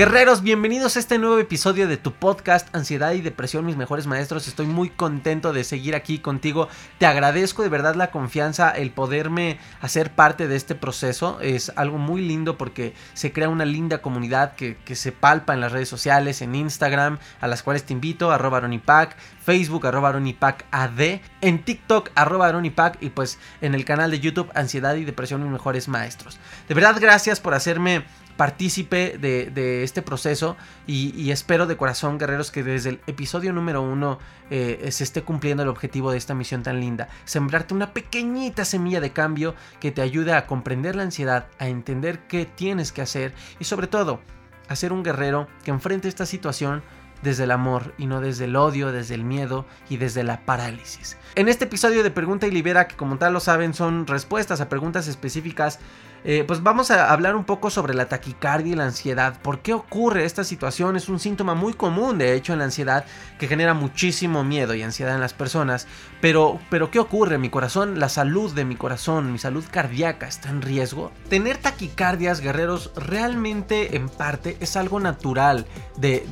Guerreros, bienvenidos a este nuevo episodio de tu podcast Ansiedad y Depresión, mis mejores maestros. Estoy muy contento de seguir aquí contigo. Te agradezco de verdad la confianza, el poderme hacer parte de este proceso. Es algo muy lindo porque se crea una linda comunidad que, se palpa en las redes sociales, en Instagram, a las cuales te invito, arroba aronipac, Facebook, arroba aronipac AD, en TikTok, arroba aronipac y pues en el canal de YouTube Ansiedad y Depresión, mis mejores maestros. De verdad, gracias por hacerme partícipe de, este proceso y, espero de corazón, guerreros, que desde el episodio número uno eh, se esté cumpliendo el objetivo de esta misión tan linda. Sembrarte una pequeñita semilla de cambio que te ayude a comprender la ansiedad, a entender qué tienes que hacer y sobre todo a ser un guerrero que enfrente esta situación desde el amor y no desde el odio, desde el miedo y desde la parálisis. En este episodio de Pregunta y Libera, que como tal lo saben son respuestas a preguntas específicas eh, pues vamos a hablar un poco sobre la taquicardia y la ansiedad. ¿Por qué ocurre esta situación? Es un síntoma muy común, de hecho, en la ansiedad que genera muchísimo miedo y ansiedad en las personas. Pero, pero ¿qué ocurre? Mi corazón, la salud de mi corazón, mi salud cardíaca está en riesgo. Tener taquicardias, guerreros, realmente en parte es algo natural de,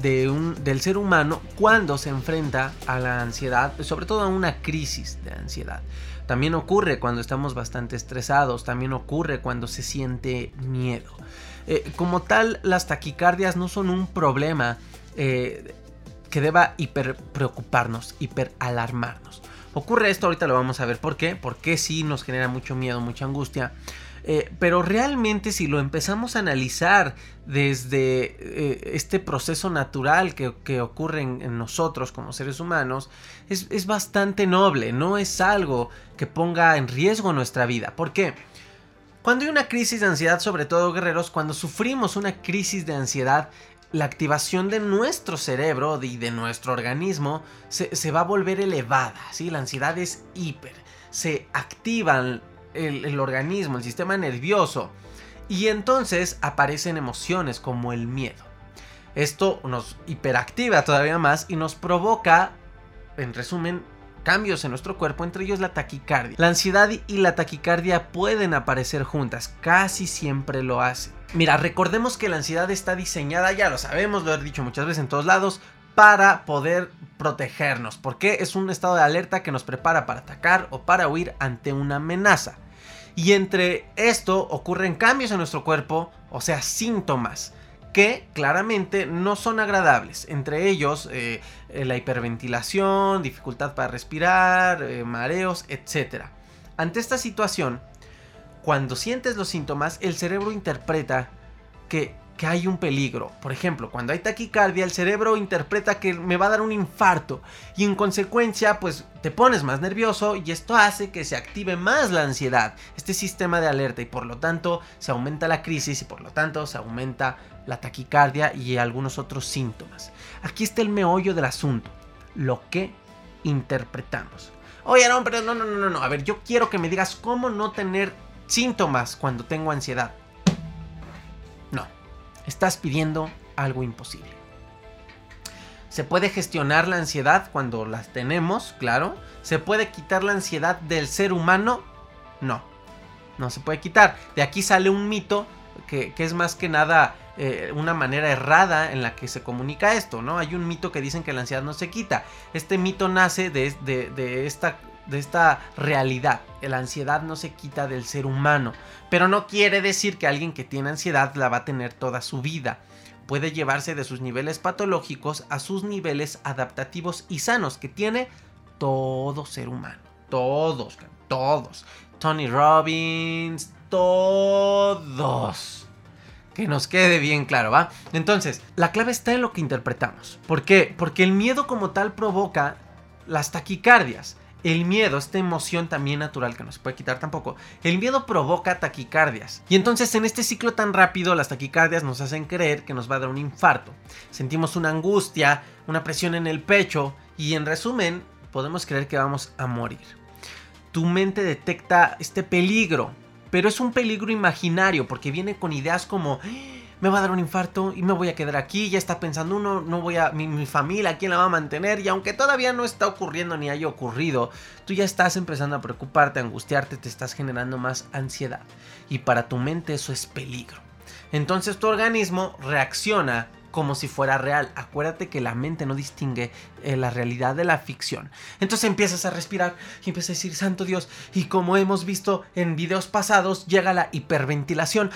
del ser humano cuando se enfrenta a la ansiedad, sobre todo a una crisis de ansiedad. También ocurre cuando estamos bastante estresados, también ocurre cuando se siente miedo. Eh, como tal, las taquicardias no son un problema eh, que deba hiper preocuparnos, hiper alarmarnos. Ocurre esto, ahorita lo vamos a ver por qué, porque sí nos genera mucho miedo, mucha angustia. Eh, pero realmente si lo empezamos a analizar desde este proceso natural que, ocurre en, nosotros como seres humanos, es, bastante noble, no es algo que ponga en riesgo nuestra vida. ¿Por qué? Cuando hay una crisis de ansiedad, sobre todo guerreros, cuando sufrimos una crisis de ansiedad, la activación de nuestro cerebro y de, nuestro organismo se, va a volver elevada, ¿sí? La ansiedad es hiper, se activan el, organismo, el sistema nervioso. Y entonces aparecen emociones como el miedo. Esto nos hiperactiva todavía más y nos provoca, en resumen, cambios en nuestro cuerpo, entre ellos la taquicardia. La ansiedad y la taquicardia pueden aparecer juntas, casi siempre lo hacen. Mira, recordemos que la ansiedad está diseñada, ya lo sabemos, lo he dicho muchas veces en todos lados, para poder protegernos, porque es un estado de alerta que nos prepara para atacar o para huir ante una amenaza. Y entre esto ocurren cambios en nuestro cuerpo, o sea, síntomas que claramente no son agradables. Entre ellos eh, eh, la hiperventilación, dificultad para respirar, eh, mareos, etc. Ante esta situación, cuando sientes los síntomas, el cerebro interpreta que que hay un peligro. Por ejemplo, cuando hay taquicardia, el cerebro interpreta que me va a dar un infarto y en consecuencia, pues te pones más nervioso y esto hace que se active más la ansiedad, este sistema de alerta y por lo tanto se aumenta la crisis y por lo tanto se aumenta la taquicardia y algunos otros síntomas. Aquí está el meollo del asunto, lo que interpretamos. Oye, no, pero no, no, no, no, a ver, yo quiero que me digas cómo no tener síntomas cuando tengo ansiedad estás pidiendo algo imposible. Se puede gestionar la ansiedad cuando las tenemos, claro. ¿Se puede quitar la ansiedad del ser humano? No, no se puede quitar. De aquí sale un mito que, es más que nada eh, una manera errada en la que se comunica esto, ¿no? Hay un mito que dicen que la ansiedad no se quita. Este mito nace de, de esta de esta realidad. La ansiedad no se quita del ser humano, pero no quiere decir que alguien que tiene ansiedad la va a tener toda su vida. Puede llevarse de sus niveles patológicos a sus niveles adaptativos y sanos que tiene todo ser humano. Todos, todos. Tony Robbins, todos. Que nos quede bien claro, ¿va? Entonces, la clave está en lo que interpretamos. ¿Por qué? Porque el miedo como tal provoca las taquicardias. El miedo, esta emoción también natural que no se puede quitar tampoco, el miedo provoca taquicardias. Y entonces en este ciclo tan rápido las taquicardias nos hacen creer que nos va a dar un infarto. Sentimos una angustia, una presión en el pecho y en resumen podemos creer que vamos a morir. Tu mente detecta este peligro, pero es un peligro imaginario porque viene con ideas como me va a dar un infarto y me voy a quedar aquí, ya está pensando uno, no voy a, mi, familia, ¿quién la va a mantener? Y aunque todavía no está ocurriendo ni haya ocurrido, tú ya estás empezando a preocuparte, a angustiarte, te estás generando más ansiedad. Y para tu mente eso es peligro. Entonces tu organismo reacciona como si fuera real. Acuérdate que la mente no distingue eh, la realidad de la ficción. Entonces empiezas a respirar y empiezas a decir, Santo Dios, y como hemos visto en videos pasados, llega la hiperventilación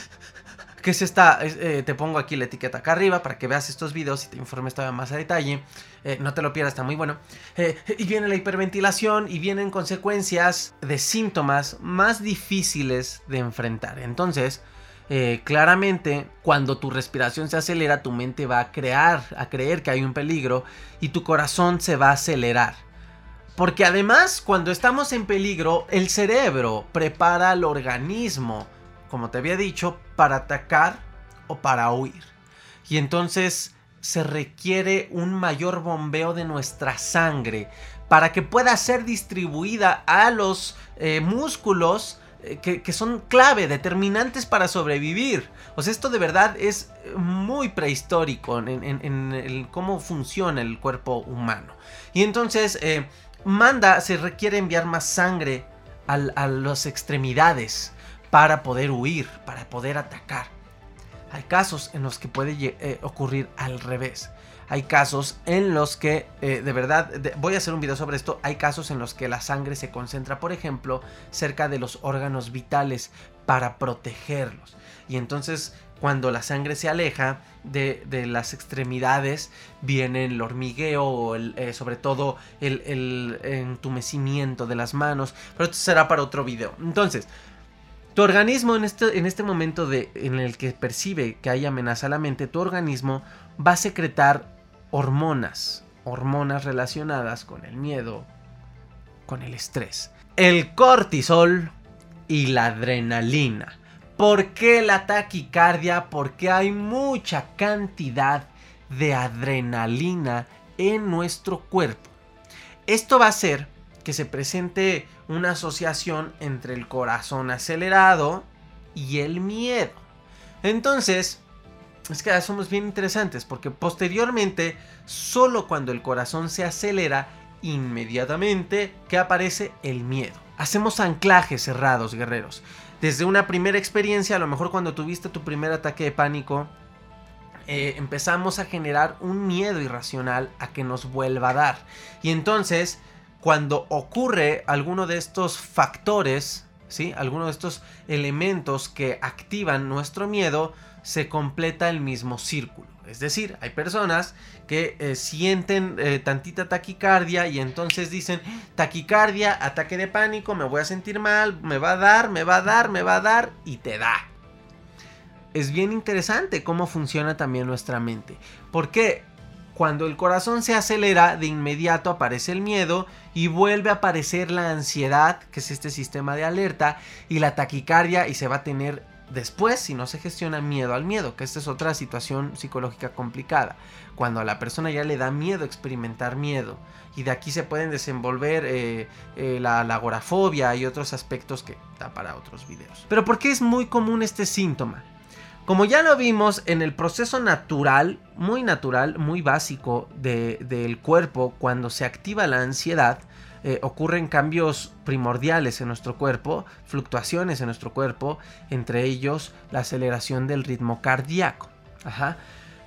que es esta, eh, te pongo aquí la etiqueta acá arriba para que veas estos videos y te informes todavía más a detalle. Eh, no te lo pierdas, está muy bueno. Eh, y viene la hiperventilación y vienen consecuencias de síntomas más difíciles de enfrentar. Entonces, claramente, cuando tu respiración se acelera, tu mente va a crear, a creer que hay un peligro y tu corazón se va a acelerar. Porque además, cuando estamos en peligro, el cerebro prepara al organismo como te había dicho, para atacar o para huir. Y entonces se requiere un mayor bombeo de nuestra sangre para que pueda ser distribuida a los eh, músculos eh, que, son clave, determinantes para sobrevivir. O sea, esto de verdad es muy prehistórico en, cómo funciona el cuerpo humano. Y entonces eh, manda, se requiere enviar más sangre a las extremidades para poder huir, para poder atacar. Hay casos en los que puede eh, ocurrir al revés. Hay casos en los que, eh, de verdad, voy a hacer un video sobre esto, hay casos en los que la sangre se concentra, por ejemplo, cerca de los órganos vitales para protegerlos. Y entonces, cuando la sangre se aleja de, las extremidades, viene el hormigueo o eh, sobre todo el, el entumecimiento de las manos. Pero esto será para otro video. Entonces, tu organismo en este, en este momento de, en el que percibe que hay amenaza a la mente, tu organismo va a secretar hormonas, hormonas relacionadas con el miedo, con el estrés. El cortisol y la adrenalina. ¿Por qué la taquicardia? Porque hay mucha cantidad de adrenalina en nuestro cuerpo. Esto va a ser que se presente una asociación entre el corazón acelerado y el miedo. Entonces, es que somos bien interesantes porque posteriormente, solo cuando el corazón se acelera, inmediatamente que aparece el miedo. Hacemos anclajes cerrados, guerreros. Desde una primera experiencia, a lo mejor cuando tuviste tu primer ataque de pánico, eh, empezamos a generar un miedo irracional a que nos vuelva a dar. Y entonces cuando ocurre alguno de estos factores, ¿sí? alguno de estos elementos que activan nuestro miedo, se completa el mismo círculo. Es decir, hay personas que eh, sienten eh, tantita taquicardia y entonces dicen, taquicardia, ataque de pánico, me voy a sentir mal, me va a dar, me va a dar, me va a dar y te da. Es bien interesante cómo funciona también nuestra mente. Porque cuando el corazón se acelera, de inmediato aparece el miedo y vuelve a aparecer la ansiedad, que es este sistema de alerta, y la taquicardia y se va a tener después, si no se gestiona, miedo al miedo, que esta es otra situación psicológica complicada. Cuando a la persona ya le da miedo experimentar miedo, y de aquí se pueden desenvolver eh, eh, la, la agorafobia y otros aspectos que da para otros videos. Pero ¿por qué es muy común este síntoma? Como ya lo vimos en el proceso natural, muy natural, muy básico del cuerpo, cuando se activa la ansiedad, eh, ocurren cambios primordiales en nuestro cuerpo, fluctuaciones en nuestro cuerpo, entre ellos la aceleración del ritmo cardíaco. Ajá.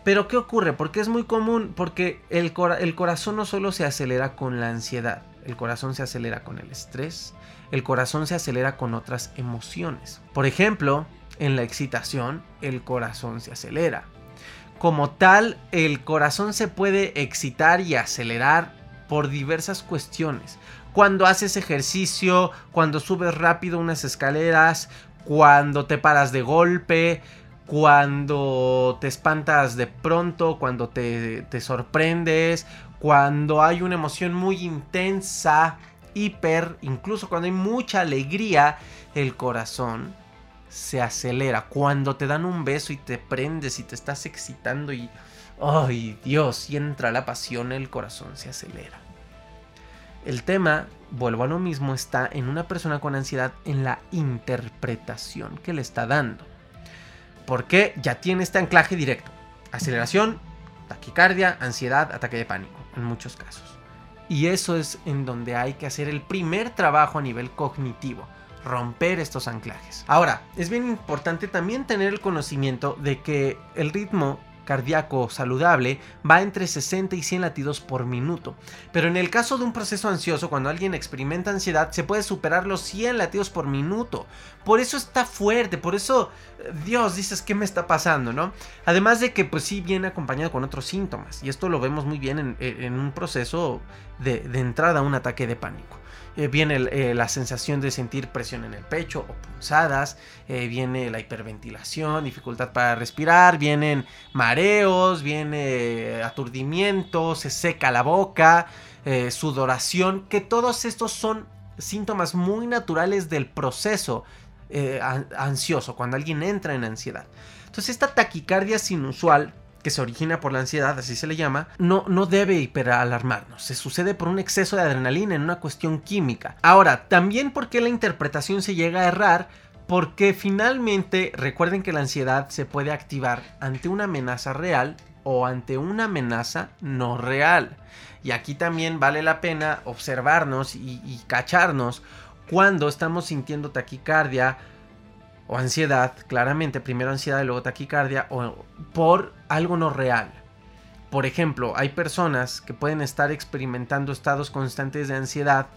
Pero ¿qué ocurre? Porque es muy común, porque el, el corazón no solo se acelera con la ansiedad, El corazón se acelera con el estrés, el corazón se acelera con otras emociones. Por ejemplo, en la excitación, el corazón se acelera. Como tal, el corazón se puede excitar y acelerar por diversas cuestiones. Cuando haces ejercicio, cuando subes rápido unas escaleras, cuando te paras de golpe, cuando te espantas de pronto, cuando te, te sorprendes, cuando hay una emoción muy intensa, hiper, incluso cuando hay mucha alegría, el corazón se acelera. Cuando te dan un beso y te prendes y te estás excitando y... ¡Ay, Dios! Y entra la pasión, el corazón se acelera. El tema, vuelvo a lo mismo, está en una persona con ansiedad en la interpretación que le está dando. Porque ya tiene este anclaje directo. Aceleración, taquicardia, ansiedad, ataque de pánico, en muchos casos. Y eso es en donde hay que hacer el primer trabajo a nivel cognitivo, romper estos anclajes. Ahora, es bien importante también tener el conocimiento de que el ritmo cardíaco saludable va entre 60 y 100 latidos por minuto. Pero en el caso de un proceso ansioso, cuando alguien experimenta ansiedad, se puede superar los 100 latidos por minuto. Por eso está fuerte, por eso, Dios, dices, ¿qué me está pasando? ¿no? Además de que, pues sí, viene acompañado con otros síntomas. Y esto lo vemos muy bien en, un proceso de, de entrada a un ataque de pánico. Eh, viene eh, la sensación de sentir presión en el pecho o punzadas, eh, viene la hiperventilación, dificultad para respirar, vienen mareos, viene aturdimiento, se seca la boca, sudoración, que todos estos son síntomas muy naturales del proceso ansioso, cuando alguien entra en ansiedad. Entonces esta taquicardia sinusual que se origina por la ansiedad, así se le llama, no, no debe hiperalarmarnos. Se sucede por un exceso de adrenalina en una cuestión química. Ahora, también porque la interpretación se llega a errar, porque finalmente recuerden que la ansiedad se puede activar ante una amenaza real o ante una amenaza no real. Y aquí también vale la pena observarnos y, y cacharnos cuando estamos sintiendo taquicardia, o ansiedad, claramente, primero ansiedad y luego taquicardia, o por algo no real. Por ejemplo, hay personas que pueden estar experimentando estados constantes de ansiedad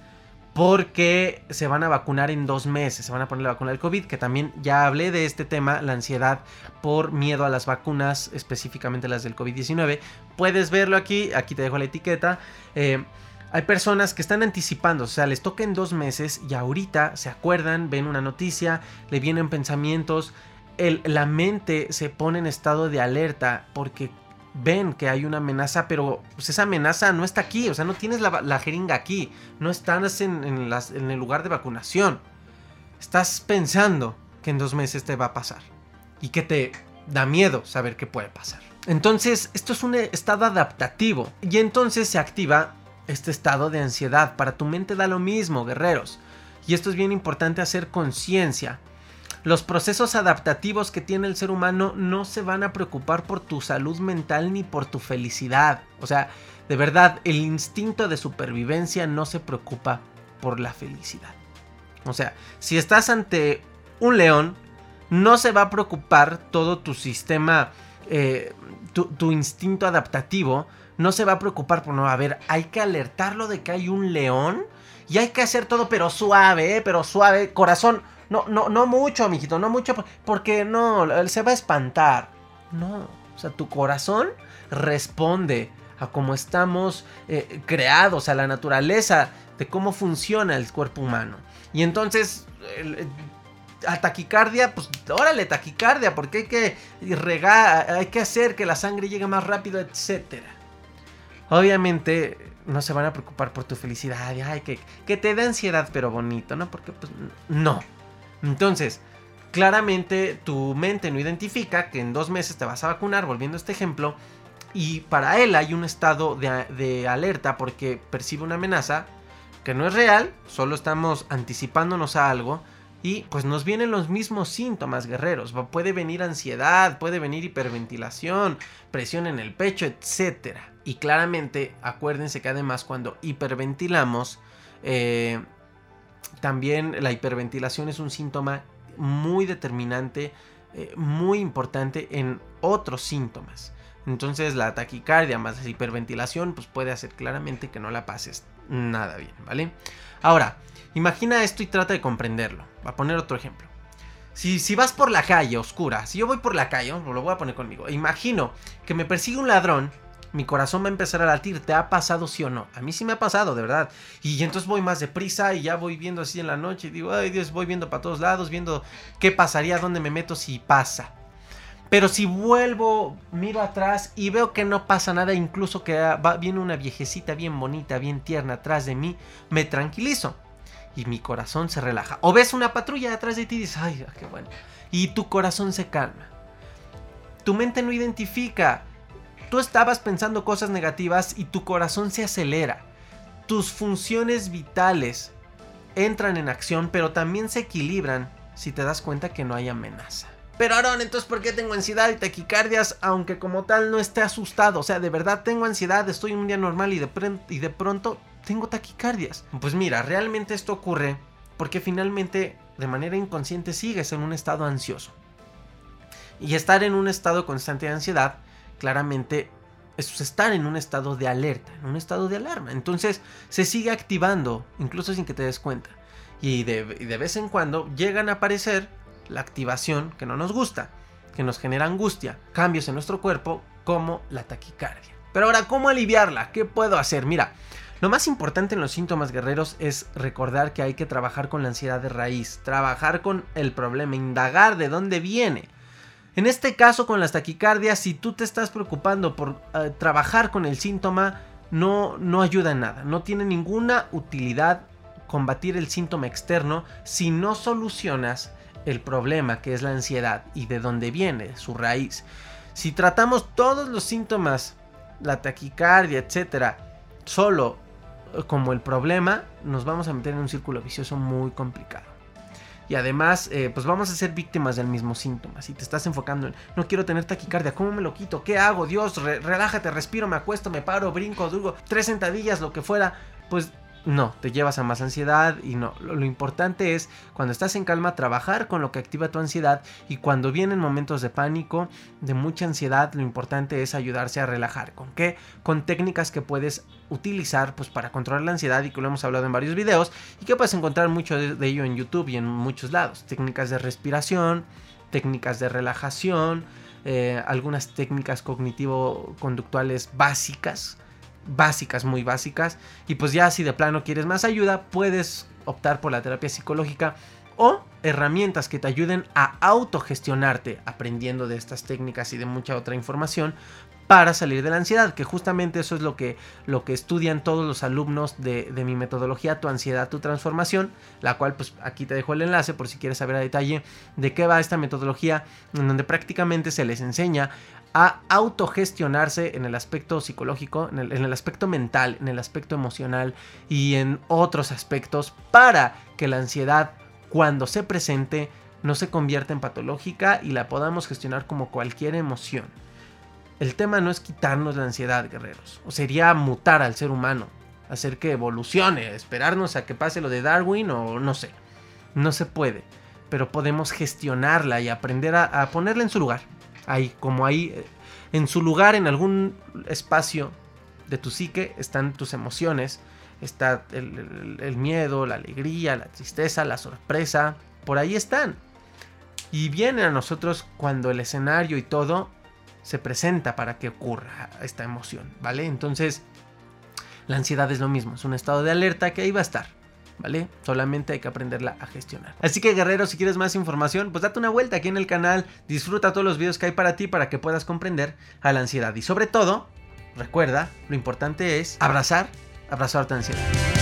porque se van a vacunar en dos meses, se van a poner la vacuna del COVID, que también ya hablé de este tema, la ansiedad por miedo a las vacunas, específicamente las del COVID-19. Puedes verlo aquí, aquí te dejo la etiqueta. Eh, hay personas que están anticipando, o sea, les toca en dos meses y ahorita se acuerdan, ven una noticia, le vienen pensamientos, la mente se pone en estado de alerta porque ven que hay una amenaza, pero pues, esa amenaza no está aquí, o sea, no tienes la, jeringa aquí, no estás en, en el lugar de vacunación. Estás pensando que en dos meses te va a pasar y que te da miedo saber qué puede pasar. Entonces, esto es un estado adaptativo y entonces se activa este estado de ansiedad. Para tu mente da lo mismo, guerreros. Y esto es bien importante hacer conciencia. Los procesos adaptativos que tiene el ser humano no se van a preocupar por tu salud mental ni por tu felicidad. O sea, de verdad, el instinto de supervivencia no se preocupa por la felicidad. O sea, si estás ante un león, no se va a preocupar todo tu sistema, eh, tu, tu instinto adaptativo no se va a preocupar por no, a ver, hay que alertarlo de que hay un león y hay que hacer todo pero suave, ¿eh? pero suave, corazón, no, no, no mucho, amiguito, no mucho, porque no, él se va a espantar. No, o sea, tu corazón responde a cómo estamos eh, creados, a la naturaleza de cómo funciona el cuerpo humano. Y entonces, a taquicardia, pues órale, taquicardia, porque hay que regar, hay que hacer que la sangre llegue más rápido, etcétera. Obviamente no se van a preocupar por tu felicidad. Ay, que, que te da ansiedad, pero bonito, ¿no? Porque pues no. Entonces, claramente tu mente no identifica que en dos meses te vas a vacunar, volviendo a este ejemplo. Y para él hay un estado de alerta porque percibe una amenaza que no es real, solo estamos anticipándonos a algo. Y pues nos vienen los mismos síntomas, guerreros. Puede venir ansiedad, puede venir hiperventilación, presión en el pecho, etcétera. Y claramente, acuérdense que además cuando hiperventilamos, eh, también la hiperventilación es un síntoma muy determinante, eh, muy importante en otros síntomas. Entonces la taquicardia más la hiperventilación pues puede hacer claramente que no la pases nada bien, ¿vale? Ahora, imagina esto y trata de comprenderlo. Voy a poner otro ejemplo. Si, si vas por la calle oscura, si yo voy por la calle, lo voy a poner conmigo, imagino que me persigue un ladrón mi corazón va a empezar a latir. ¿Te ha pasado sí o no? A mí sí me ha pasado, de verdad. Y entonces voy más deprisa y ya voy viendo así en la noche. Y digo, ay Dios, voy viendo para todos lados, viendo qué pasaría, dónde me meto si pasa. Pero si vuelvo, miro atrás y veo que no pasa nada, incluso que va, viene una viejecita bien bonita, bien tierna atrás de mí, me tranquilizo. Y mi corazón se relaja. O ves una patrulla atrás de ti y dices, ay, qué bueno. Y tu corazón se calma. Tu mente no identifica Tú estabas pensando cosas negativas y tu corazón se acelera. Tus funciones vitales entran en acción, pero también se equilibran si te das cuenta que no hay amenaza. Pero Aaron, entonces ¿por qué tengo ansiedad y taquicardias? Aunque como tal no esté asustado. O sea, de verdad tengo ansiedad, estoy en un día normal y de pronto tengo taquicardias. Pues mira, realmente esto ocurre porque finalmente de manera inconsciente sigues en un estado ansioso. Y estar en un estado constante de ansiedad claramente es estar en un estado de alerta, en un estado de alarma. Entonces se sigue activando, incluso sin que te des cuenta. Y de, vez en cuando llegan a aparecer la activación que no nos gusta, que nos genera angustia, cambios en nuestro cuerpo como la taquicardia. Pero ahora, ¿cómo aliviarla? ¿Qué puedo hacer? Mira, lo más importante en los síntomas guerreros es recordar que hay que trabajar con la ansiedad de raíz, trabajar con el problema, indagar de dónde viene. En este caso con las taquicardias, si tú te estás preocupando por eh, trabajar con el síntoma, no, no ayuda en nada. No tiene ninguna utilidad combatir el síntoma externo si no solucionas el problema que es la ansiedad y de dónde viene su raíz. Si tratamos todos los síntomas, la taquicardia, etcétera, solo como el problema, nos vamos a meter en un círculo vicioso muy complicado. Y además, eh, pues vamos a ser víctimas del mismo síntoma. Si te estás enfocando en, no quiero tener taquicardia, ¿cómo me lo quito? ¿Qué hago? Dios, relájate, respiro, me acuesto, me paro, brinco, duro, tres sentadillas, lo que fuera. Pues no, te llevas a más ansiedad y no. Lo, importante es cuando estás en calma trabajar con lo que activa tu ansiedad y cuando vienen momentos de pánico, de mucha ansiedad, lo importante es ayudarse a relajar. ¿Con qué? Con técnicas que puedes utilizar pues para controlar la ansiedad y que lo hemos hablado en varios videos y que puedes encontrar mucho de, ello en YouTube y en muchos lados. Técnicas de respiración, técnicas de relajación, eh, algunas técnicas cognitivo-conductuales básicas básicas, muy básicas. Y pues ya si de plano quieres más ayuda, puedes optar por la terapia psicológica o herramientas que te ayuden a autogestionarte aprendiendo de estas técnicas y de mucha otra información para salir de la ansiedad, que justamente eso es lo que, lo que estudian todos los alumnos de, de, mi metodología, tu ansiedad, tu transformación, la cual pues aquí te dejo el enlace por si quieres saber a detalle de qué va esta metodología, en donde prácticamente se les enseña a autogestionarse en el aspecto psicológico, en el, aspecto mental, en el aspecto emocional y en otros aspectos para que la ansiedad cuando se presente no se convierta en patológica y la podamos gestionar como cualquier emoción. El tema no es quitarnos la ansiedad, guerreros, o sería mutar al ser humano, hacer que evolucione, esperarnos a que pase lo de Darwin o no sé. No se puede, pero podemos gestionarla y aprender a, a ponerla en su lugar ahí, como ahí, eh, en su lugar, en algún espacio de tu psique, están tus emociones, está el, miedo, la alegría, la tristeza, la sorpresa, por ahí están. Y vienen a nosotros cuando el escenario y todo se presenta para que ocurra esta emoción, ¿vale? Entonces, la ansiedad es lo mismo, es un estado de alerta que ahí va a estar. ¿Vale? Solamente hay que aprenderla a gestionar. Así que guerrero, si quieres más información, pues date una vuelta aquí en el canal, disfruta todos los videos que hay para ti para que puedas comprender a la ansiedad. Y sobre todo, recuerda, lo importante es abrazar, abrazar tu ansiedad.